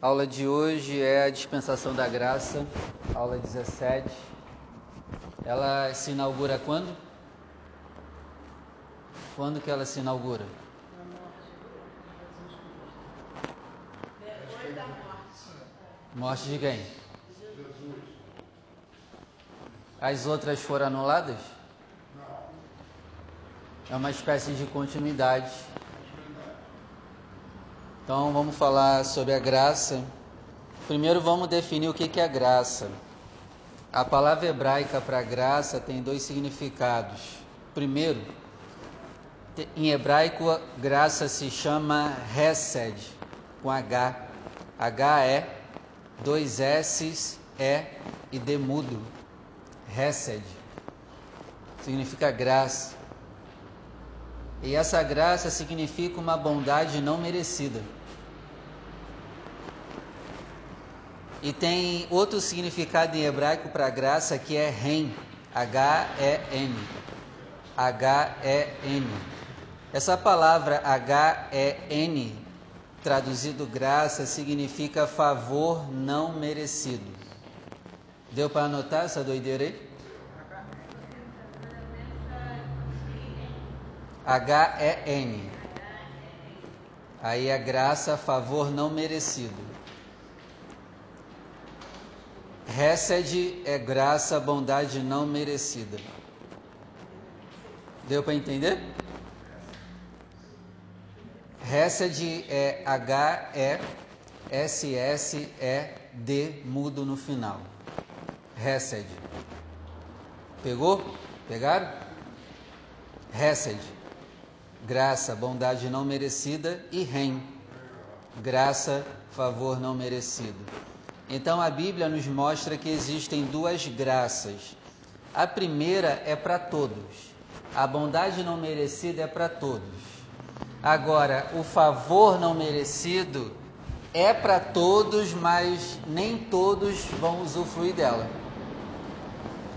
A aula de hoje é a dispensação da graça, aula 17. Ela se inaugura quando? Quando que ela se inaugura? Depois da morte. Morte de quem? As outras foram anuladas? É uma espécie de continuidade. Então vamos falar sobre a graça. Primeiro vamos definir o que é graça. A palavra hebraica para graça tem dois significados. Primeiro, em hebraico, graça se chama Hesed, com H. H é dois S's, E e D mudo. Hesed significa graça. E essa graça significa uma bondade não merecida. E tem outro significado em hebraico para graça que é ren, H-E-N. H-E-N. Essa palavra H-E-N, traduzido graça, significa favor não merecido. Deu para anotar essa doideira aí? H-E-N. Aí é graça, favor não merecido. Hesed é graça, bondade não merecida. Deu para entender? Hesed é H-E-S-S-E-D, mudo no final. Hesed. Pegou? Pegaram? Hesed graça, bondade não merecida, e rem, graça, favor não merecido. Então a Bíblia nos mostra que existem duas graças. A primeira é para todos, a bondade não merecida é para todos. Agora, o favor não merecido é para todos, mas nem todos vão usufruir dela.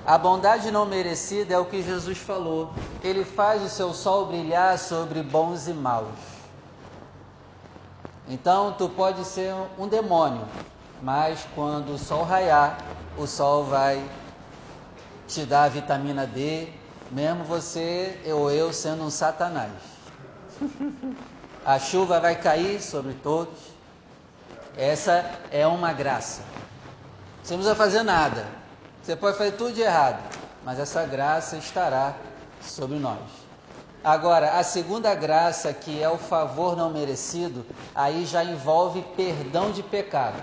A bondade não merecida é o que Jesus falou. Ele faz o seu sol brilhar sobre bons e maus. Então, tu pode ser um demônio, mas quando o sol raiar, o sol vai te dar a vitamina D, mesmo você ou eu sendo um satanás. A chuva vai cair sobre todos. Essa é uma graça. Você não precisa fazer nada. Você pode fazer tudo de errado, mas essa graça estará sobre nós. Agora, a segunda graça, que é o favor não merecido, aí já envolve perdão de pecado.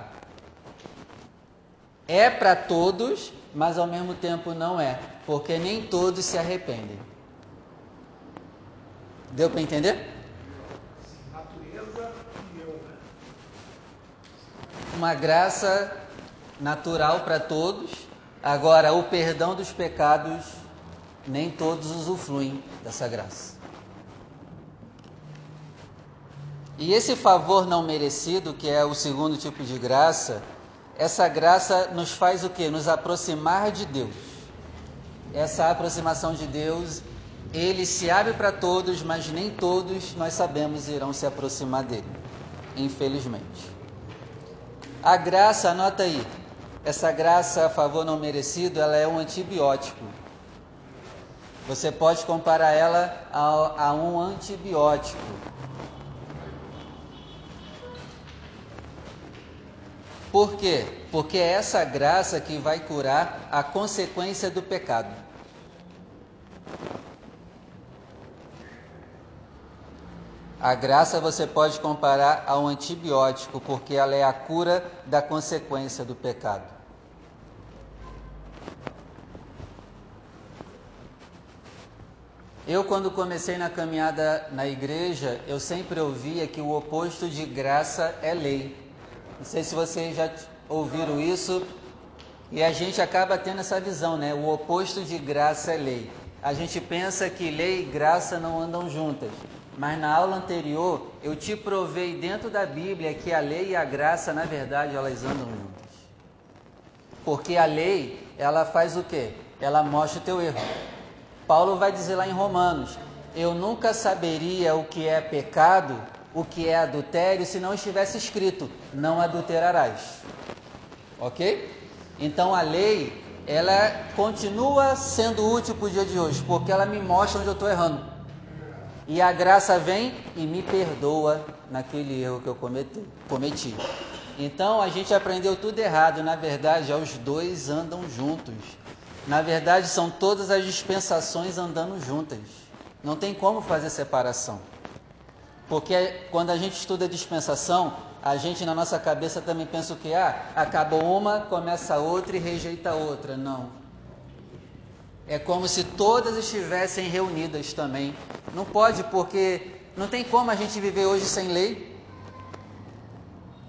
É para todos, mas ao mesmo tempo não é, porque nem todos se arrependem. Deu para entender? Natureza e eu, né? Uma graça natural para todos, Agora, o perdão dos pecados, nem todos usufruem dessa graça. E esse favor não merecido, que é o segundo tipo de graça, essa graça nos faz o que? Nos aproximar de Deus. Essa aproximação de Deus, ele se abre para todos, mas nem todos nós sabemos irão se aproximar dele, infelizmente. A graça, anota aí, essa graça a favor não merecido, ela é um antibiótico. Você pode comparar ela a, a um antibiótico. Por quê? Porque é essa graça que vai curar a consequência do pecado. A graça você pode comparar a um antibiótico, porque ela é a cura da consequência do pecado. Eu, quando comecei na caminhada na igreja, eu sempre ouvia que o oposto de graça é lei. Não sei se vocês já ouviram isso. E a gente acaba tendo essa visão, né? O oposto de graça é lei. A gente pensa que lei e graça não andam juntas. Mas na aula anterior eu te provei dentro da Bíblia que a lei e a graça, na verdade, elas andam juntas. Porque a lei, ela faz o quê? Ela mostra o teu erro. Paulo vai dizer lá em Romanos: Eu nunca saberia o que é pecado, o que é adultério se não estivesse escrito: não adulterarás. Ok? Então a lei ela continua sendo útil para o dia de hoje, porque ela me mostra onde eu estou errando. E a graça vem e me perdoa naquele erro que eu cometi. Então a gente aprendeu tudo errado. Na verdade, os dois andam juntos. Na verdade, são todas as dispensações andando juntas. Não tem como fazer separação. Porque quando a gente estuda dispensação, a gente na nossa cabeça também pensa o que? Ah, acabou uma, começa outra e rejeita outra. Não. É como se todas estivessem reunidas também. Não pode, porque não tem como a gente viver hoje sem lei.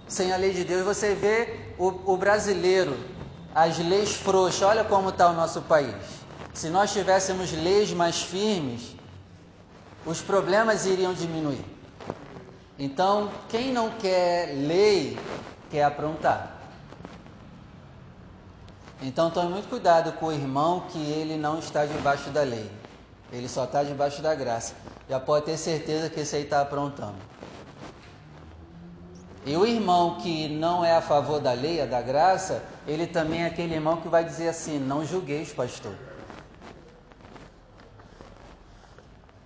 Sem a lei de Deus. Você vê o, o brasileiro, as leis frouxas, olha como está o nosso país. Se nós tivéssemos leis mais firmes, os problemas iriam diminuir. Então, quem não quer lei, quer aprontar. Então, tome muito cuidado com o irmão que ele não está debaixo da lei. Ele só está debaixo da graça. Já pode ter certeza que esse aí está aprontando. E o irmão que não é a favor da lei, é da graça, ele também é aquele irmão que vai dizer assim: não julgueis, pastor.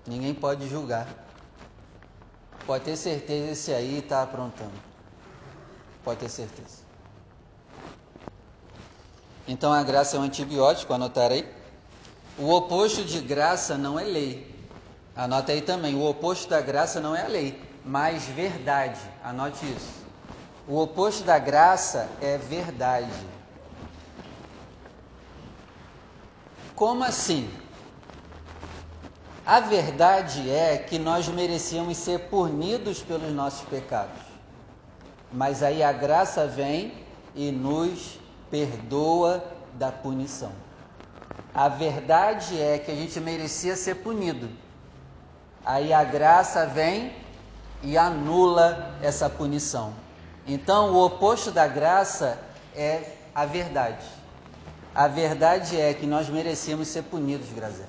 Ninguém pode julgar. Pode ter certeza, esse aí está aprontando. Pode ter certeza. Então a graça é um antibiótico, anotarei. O oposto de graça não é lei. Anota aí também. O oposto da graça não é a lei, mas verdade. Anote isso. O oposto da graça é verdade. Como assim? A verdade é que nós merecíamos ser punidos pelos nossos pecados. Mas aí a graça vem e nos perdoa da punição. A verdade é que a gente merecia ser punido. Aí a graça vem e anula essa punição. Então, o oposto da graça é a verdade. A verdade é que nós merecíamos ser punidos, Grazer.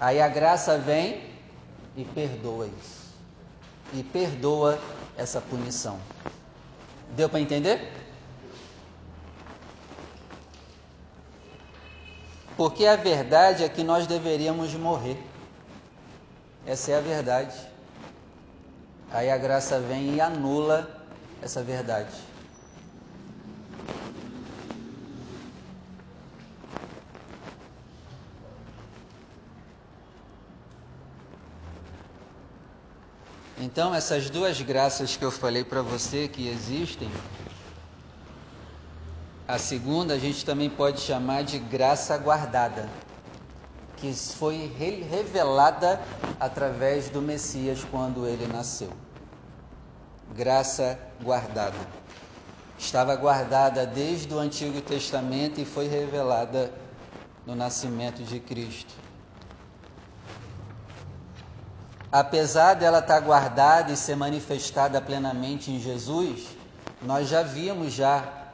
Aí a graça vem e perdoa isso. E perdoa essa punição. Deu para entender? Porque a verdade é que nós deveríamos morrer. Essa é a verdade. Aí a graça vem e anula essa verdade. Então, essas duas graças que eu falei para você que existem, a segunda a gente também pode chamar de graça guardada, que foi revelada através do Messias quando ele nasceu. Graça guardada. Estava guardada desde o Antigo Testamento e foi revelada no nascimento de Cristo apesar dela estar guardada e ser manifestada plenamente em Jesus, nós já vimos já,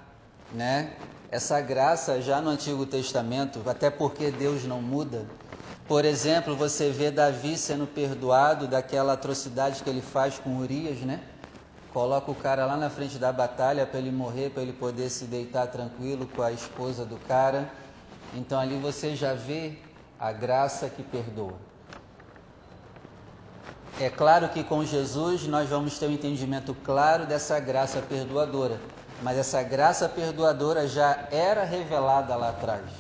né, essa graça já no Antigo Testamento, até porque Deus não muda. Por exemplo, você vê Davi sendo perdoado daquela atrocidade que ele faz com Urias, né? Coloca o cara lá na frente da batalha para ele morrer, para ele poder se deitar tranquilo com a esposa do cara. Então ali você já vê a graça que perdoa. É claro que com Jesus nós vamos ter um entendimento claro dessa graça perdoadora, mas essa graça perdoadora já era revelada lá atrás.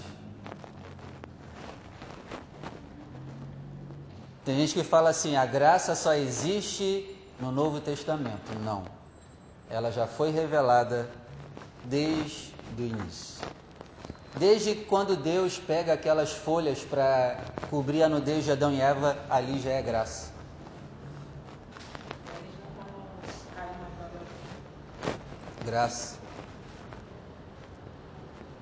Tem gente que fala assim: a graça só existe no Novo Testamento. Não. Ela já foi revelada desde o início. Desde quando Deus pega aquelas folhas para cobrir a nudez de Adão e Eva, ali já é graça. Graça.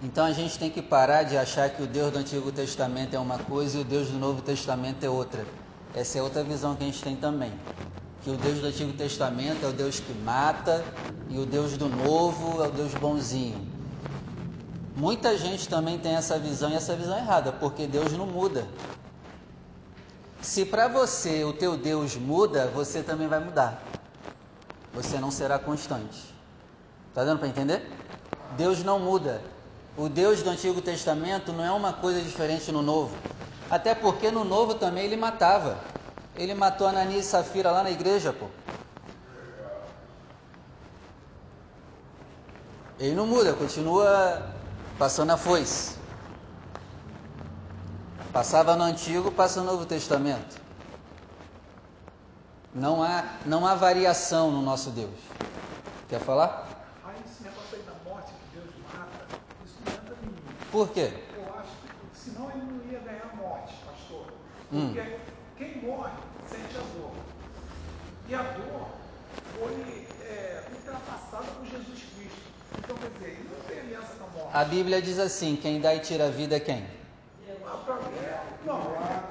Então a gente tem que parar de achar que o Deus do Antigo Testamento é uma coisa e o Deus do Novo Testamento é outra. Essa é outra visão que a gente tem também. Que o Deus do Antigo Testamento é o Deus que mata e o Deus do Novo é o Deus bonzinho. Muita gente também tem essa visão e essa visão é errada, porque Deus não muda. Se para você o teu Deus muda, você também vai mudar. Você não será constante. Tá dando para entender? Deus não muda. O Deus do Antigo Testamento não é uma coisa diferente no Novo. Até porque no Novo também ele matava. Ele matou Ananias e Safira lá na igreja, pô. Ele não muda, continua passando a foice. Passava no Antigo, passa no Novo Testamento. Não há, não há variação no nosso Deus. Quer falar? Aí esse negócio aí da morte que Deus mata, isso não entra em mim. Por quê? Eu acho que senão ele não ia ganhar a morte, pastor. Hum. Porque quem morre sente a dor. E a dor foi é, ultrapassada por Jesus Cristo. Então, quer dizer, ele não tem aliança com a morte. A Bíblia diz assim: quem dá e tira a vida é quem? Ah, não,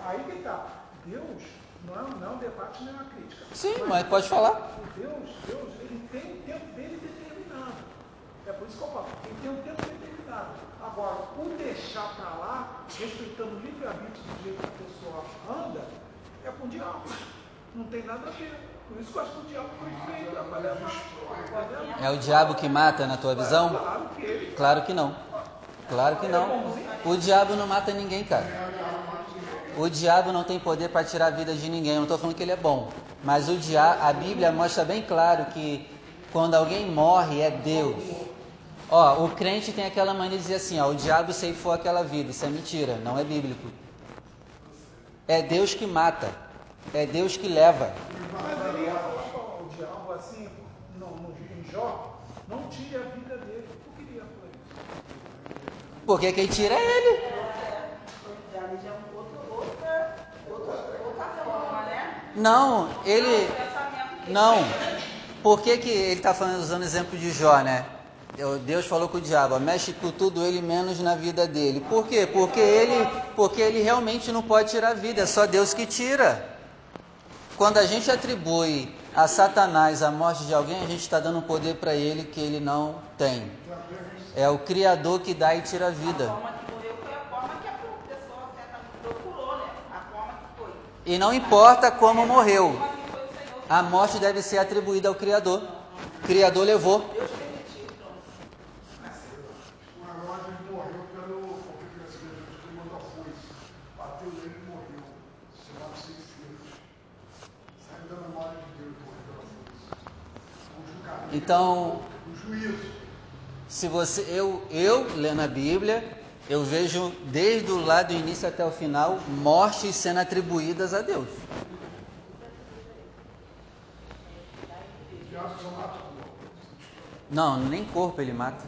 aí que tá. Deus não é, não é um debate nem uma crítica. Sim, mas pode falar. Deus, Deus, ele tem o tempo dele determinado. É por isso que eu falo, tem um tempo determinado. Agora, o deixar para lá, respeitando o livre-arbítrio do jeito que a pessoa anda, é com o diabo. Não tem nada a ver. Por isso que eu acho que o diabo foi feito é para levar. Entendeu? É o diabo que mata na tua visão? Claro que ele Claro que não. Claro que não. O diabo não mata ninguém, cara. O diabo não tem poder para tirar a vida de ninguém. Eu não estou falando que ele é bom. Mas o dia, a Bíblia mostra bem claro que quando alguém morre é Deus. Ó, o crente tem aquela mania de dizer assim, ó, o diabo ceifou aquela vida. Isso é mentira, não é bíblico. É Deus que mata. É Deus que leva. Mas ele para o diabo assim, no, no, em Jó, não tire a vida dele. Por que ele ia falar isso? Porque quem tira é ele. Ali já é outro, outra, outra, outra forma, né? Não, ele. Não. Por que, que ele está usando o exemplo de Jó, né? Eu- Deus falou com o diabo, mexe com tudo ele menos na vida dele. Por quê? Porque ele, porque ele realmente não pode tirar a vida, é só Deus que tira. Quando a gente atribui a Satanás a morte de alguém, a gente está dando um poder para ele que ele não tem. É o Criador que dá e tira a vida. certamente procurou, né? E não importa como morreu, a morte deve ser atribuída ao Criador. O Criador levou. Deus permitiu, pronto. O Herodes morreu pelo. Porque assim, ele mandou a foice. Bateu nele e morreu. Chamado Seiseiros. Saiu da memória de Deus morrer pela foice. O julgamento. Então. Se você, eu, eu lendo a Bíblia, eu vejo desde o lado do início até o final mortes sendo atribuídas a Deus. Não, nem corpo ele mata.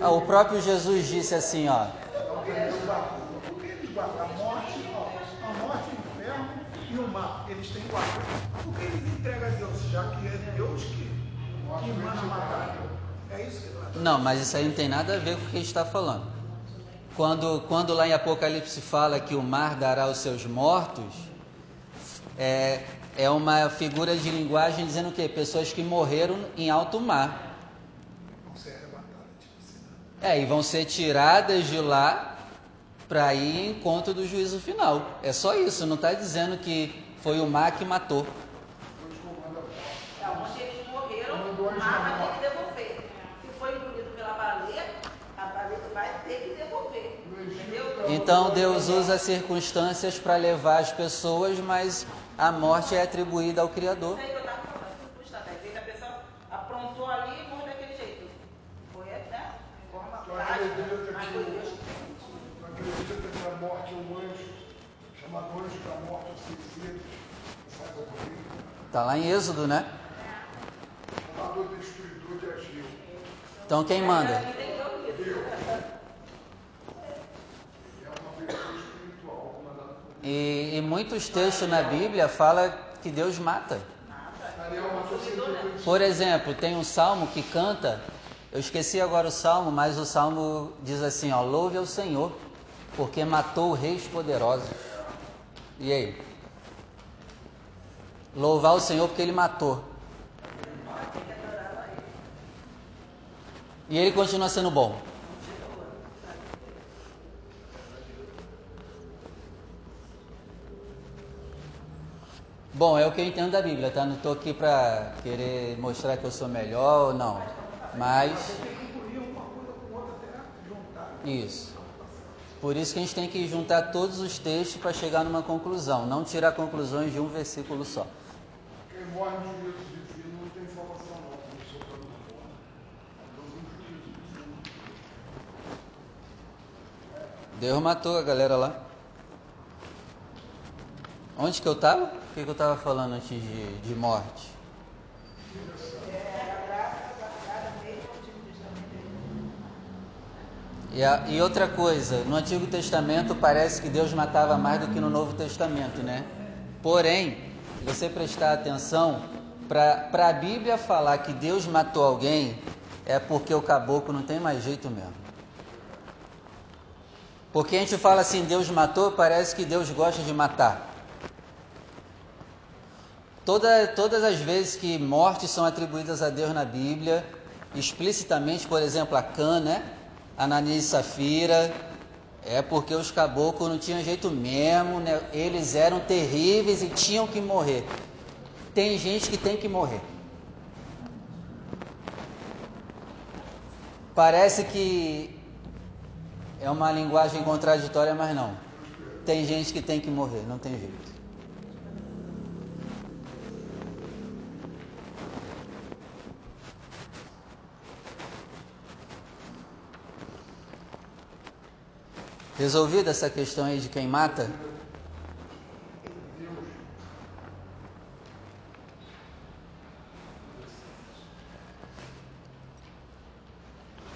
Ah, o próprio Jesus disse assim, ó. Por que eles guardam? Por que eles guardam a morte, a morte, o inferno Eles têm guarda. Por que eles entregam a Deus, já que é Deus que, que manda matar? É isso que nós Não, mas isso aí não tem nada a ver com o que a gente está falando. Quando, quando lá em Apocalipse fala que o mar dará os seus mortos, é, é uma figura de linguagem dizendo o quê? Pessoas que morreram em alto mar. vão ser arrebatados. Tipo assim, né? É, e vão ser tiradas de lá para ir em encontro do juízo final. É só isso, não está dizendo que foi o mar que matou. É onde eles morreram, o mar vai ter que devolver. Se foi engolido pela baleia, a baleia vai ter que devolver. Entendeu? Então Deus usa circunstâncias para levar as pessoas, mas a morte é atribuída ao Criador. Isso aí que eu estava falando, circunstância. Às vezes a pessoa aprontou ali e morreu daquele jeito. Foi, né? De forma Tu trágica, acredita mas que foi o- Deus que permitiu. tu acredita que a morte é um anjo, chamado anjo da morte, ou Seiseiros, que sai da corrida? Está lá em Êxodo, né? Então quem manda? E, e muitos textos na Bíblia fala que Deus mata. Ariel matou 180 Por exemplo, tem um salmo que canta, eu esqueci agora o salmo, mas o salmo diz assim, ó, louve ao Senhor, porque matou reis poderosos. E aí? Louvar o Senhor porque ele matou. E ele continua sendo bom. Bom, é o que eu entendo da Bíblia, tá? Não estou aqui para querer mostrar que eu sou melhor ou não. Mas. Isso. Por isso que a gente tem que juntar todos os textos para chegar numa conclusão, não tirar conclusões de um versículo só. Morre no juízo divino não tem salvação não, como o senhor está nos falando. Deus matou a galera lá. Onde que eu estava? O que, que eu estava falando antes de, de morte? E, a- e outra coisa, no Antigo Testamento parece que Deus matava mais do que no Novo Testamento, né? Porém, você prestar atenção, para a Bíblia falar que Deus matou alguém, é porque o caboclo não tem mais jeito mesmo. Porque a gente fala assim, Deus matou, parece que Deus gosta de matar. Toda, todas as vezes que mortes são atribuídas a Deus na Bíblia, explicitamente, por exemplo, a Cã, né? Ananias e Safira, é porque os caboclos não tinham jeito mesmo, né? eles eram terríveis e tinham que morrer. Tem gente que tem que morrer. Parece que é uma linguagem contraditória, mas não. Tem gente que tem que morrer, não tem jeito. Resolvida essa questão aí de quem mata?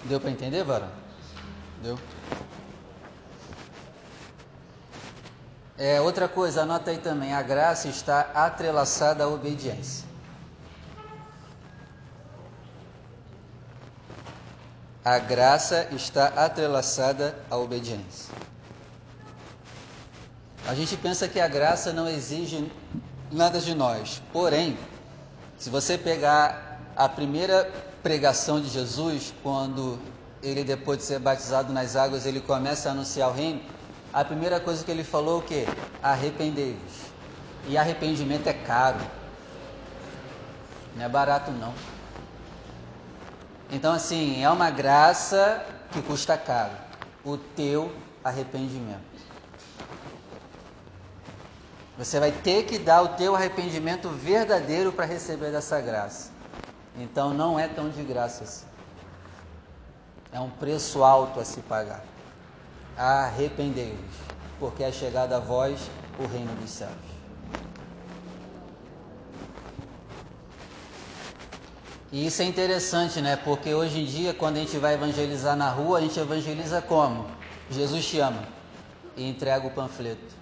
Deu para entender, Varão? Deu. É, outra coisa, anota aí também, a graça está atrelaçada à obediência. A graça está atrelaçada à obediência. A gente pensa que a graça não exige nada de nós. Porém, se você pegar a primeira pregação de Jesus, quando ele depois de ser batizado nas águas, ele começa a anunciar o reino, a primeira coisa que ele falou é o? Arrependei-vos. E arrependimento é caro. Não é barato não. Então, assim, é uma graça que custa caro. O teu arrependimento. Você vai ter que dar o teu arrependimento verdadeiro para receber dessa graça. Então, não é tão de graça assim. É um preço alto a se pagar. Arrependei-vos, porque é chegado a vós o reino dos céus. E isso é interessante, né? Porque hoje em dia, quando a gente vai evangelizar na rua, a gente evangeliza como? Jesus te ama e entrega o panfleto.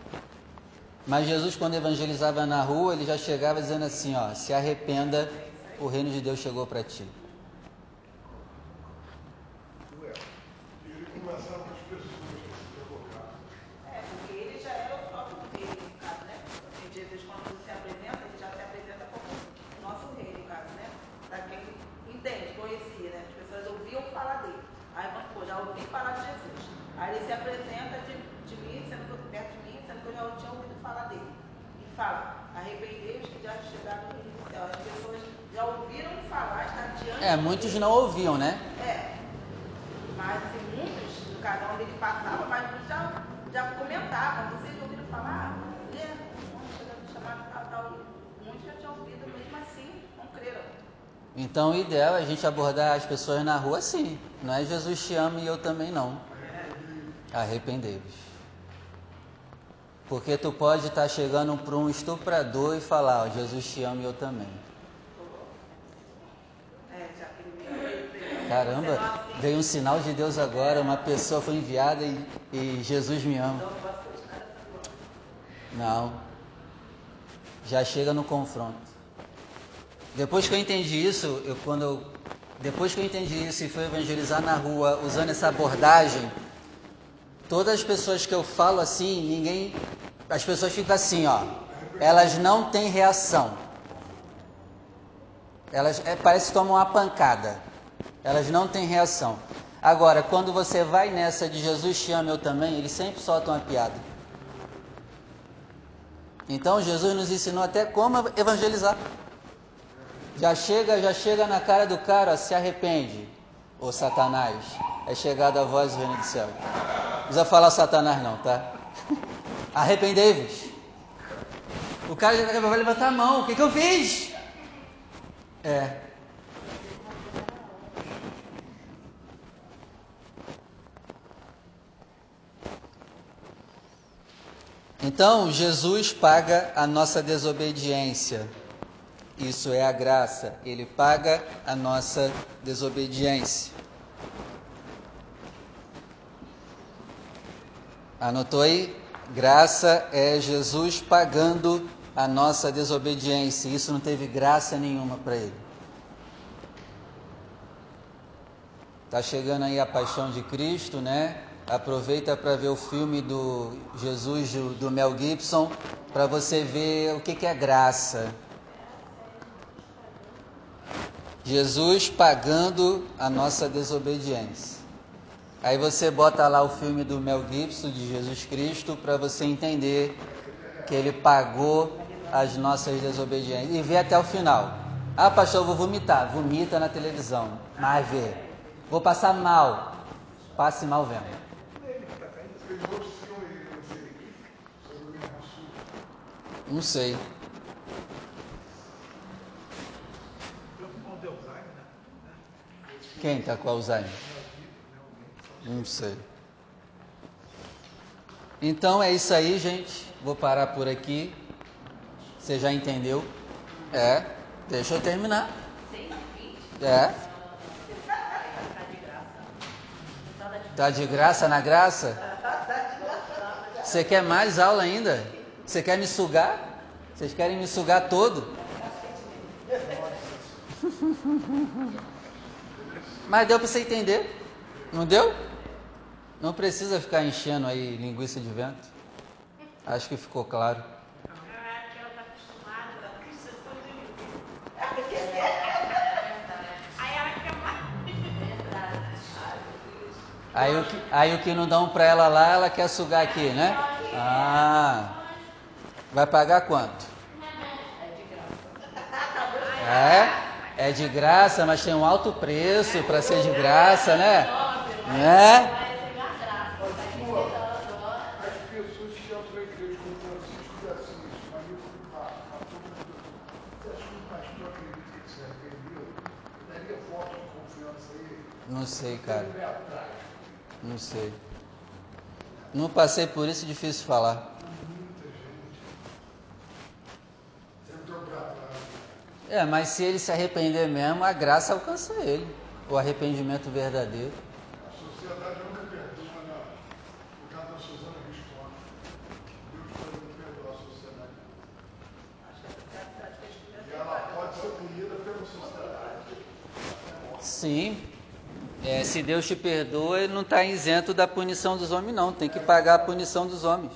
Mas Jesus, quando evangelizava na rua, ele já chegava dizendo assim: ó, se arrependa, o reino de Deus chegou para ti. E ele conversava com as pessoas que se colocavam. É, porque ele já era o próprio rei, no caso, né? Porque Jesus, quando se apresenta, ele já se apresenta como o nosso rei, no caso, né? Para quem entende, conhecia, né? As pessoas ouviam falar dele. Aí, vamos, pô, já ouvi falar de Jesus. Aí ele se apresenta de, de mim, sendo que- perto de mim, sendo que eu já tinha ouvido falar dele. E fala, arrependei-vos que já chegaram no reino do céu. As pessoas já ouviram falar, está diante É, muitos não ouviam, né? é. Mas assim, muitos, no caso onde ele passava, mas muitos já, já comentavam. Vocês ouviram falar? Um chamado tal, tal. Muitos já tinham ouvido, mesmo assim, não creram. Então o ideal é a gente abordar as pessoas na rua assim. Não é Jesus te ama e eu também não. Arrependei-vos. Porque tu pode estar chegando para um estuprador e falar, ó, Jesus te ama e eu também. Caramba, veio um sinal de Deus agora, uma pessoa foi enviada e, e Jesus me ama. Não. Já chega no confronto. Depois que eu entendi isso, eu quando eu, depois que eu entendi isso e fui evangelizar na rua usando essa abordagem, todas as pessoas que eu falo assim, ninguém, as pessoas ficam assim, ó. Elas não têm reação. Elas é, parece que tomam uma pancada. Elas não têm reação. Agora, quando você vai nessa de Jesus te ama, eu também, eles sempre soltam uma piada. Então Jesus nos ensinou até como evangelizar. Já chega, já chega na cara do cara, se arrepende, ô Satanás. É chegada a voz do reino do céu. Precisa falar Satanás não, tá? Arrependei-vos. O cara vai levantar a mão. O que, que eu fiz? É. Então, Jesus paga a nossa desobediência. Isso é a graça. Ele paga a nossa desobediência. Anotou aí? Graça é Jesus pagando a nossa desobediência. Isso não teve graça nenhuma para ele. Tá chegando aí a paixão de Cristo, né? Aproveita para ver o filme do Jesus do Mel Gibson para você ver o que, que é graça. Jesus pagando a nossa desobediência. Aí você bota lá o filme do Mel Gibson de Jesus Cristo para você entender que ele pagou as nossas desobediências e vê até o final. Ah, pastor, eu vou vomitar. Vomita na televisão, mas vê. Vou passar mal. Passe mal vendo. Não sei. Quem está com Alzheimer? Não sei. Então é isso aí, gente. Vou parar por aqui. Você já entendeu? É. Deixa eu terminar. É. Tá de graça na graça? Você quer mais aula ainda? Você quer me sugar? Vocês querem me sugar todo? Mas deu para você entender? Não deu? Não precisa ficar enchendo aí linguiça de vento. Acho que ficou claro. Aí o que, aí o que não dão para ela lá, ela quer sugar aqui, né? Ah. Vai pagar quanto? É? É de graça, mas tem um alto preço para ser de graça, né? Né? Não sei, cara. Não sei. Não passei por isso, difícil falar. É, mas se ele se arrepender mesmo, a graça alcança ele. O arrependimento verdadeiro. A sociedade nunca perdoa, né? No caso da Suzana Visconti. Deus pode não perdoar a sociedade. E ela pode ser punida pela sociedade. Sim. É, se Deus te perdoa, ele não está isento da punição dos homens, não. Tem que pagar a punição dos homens.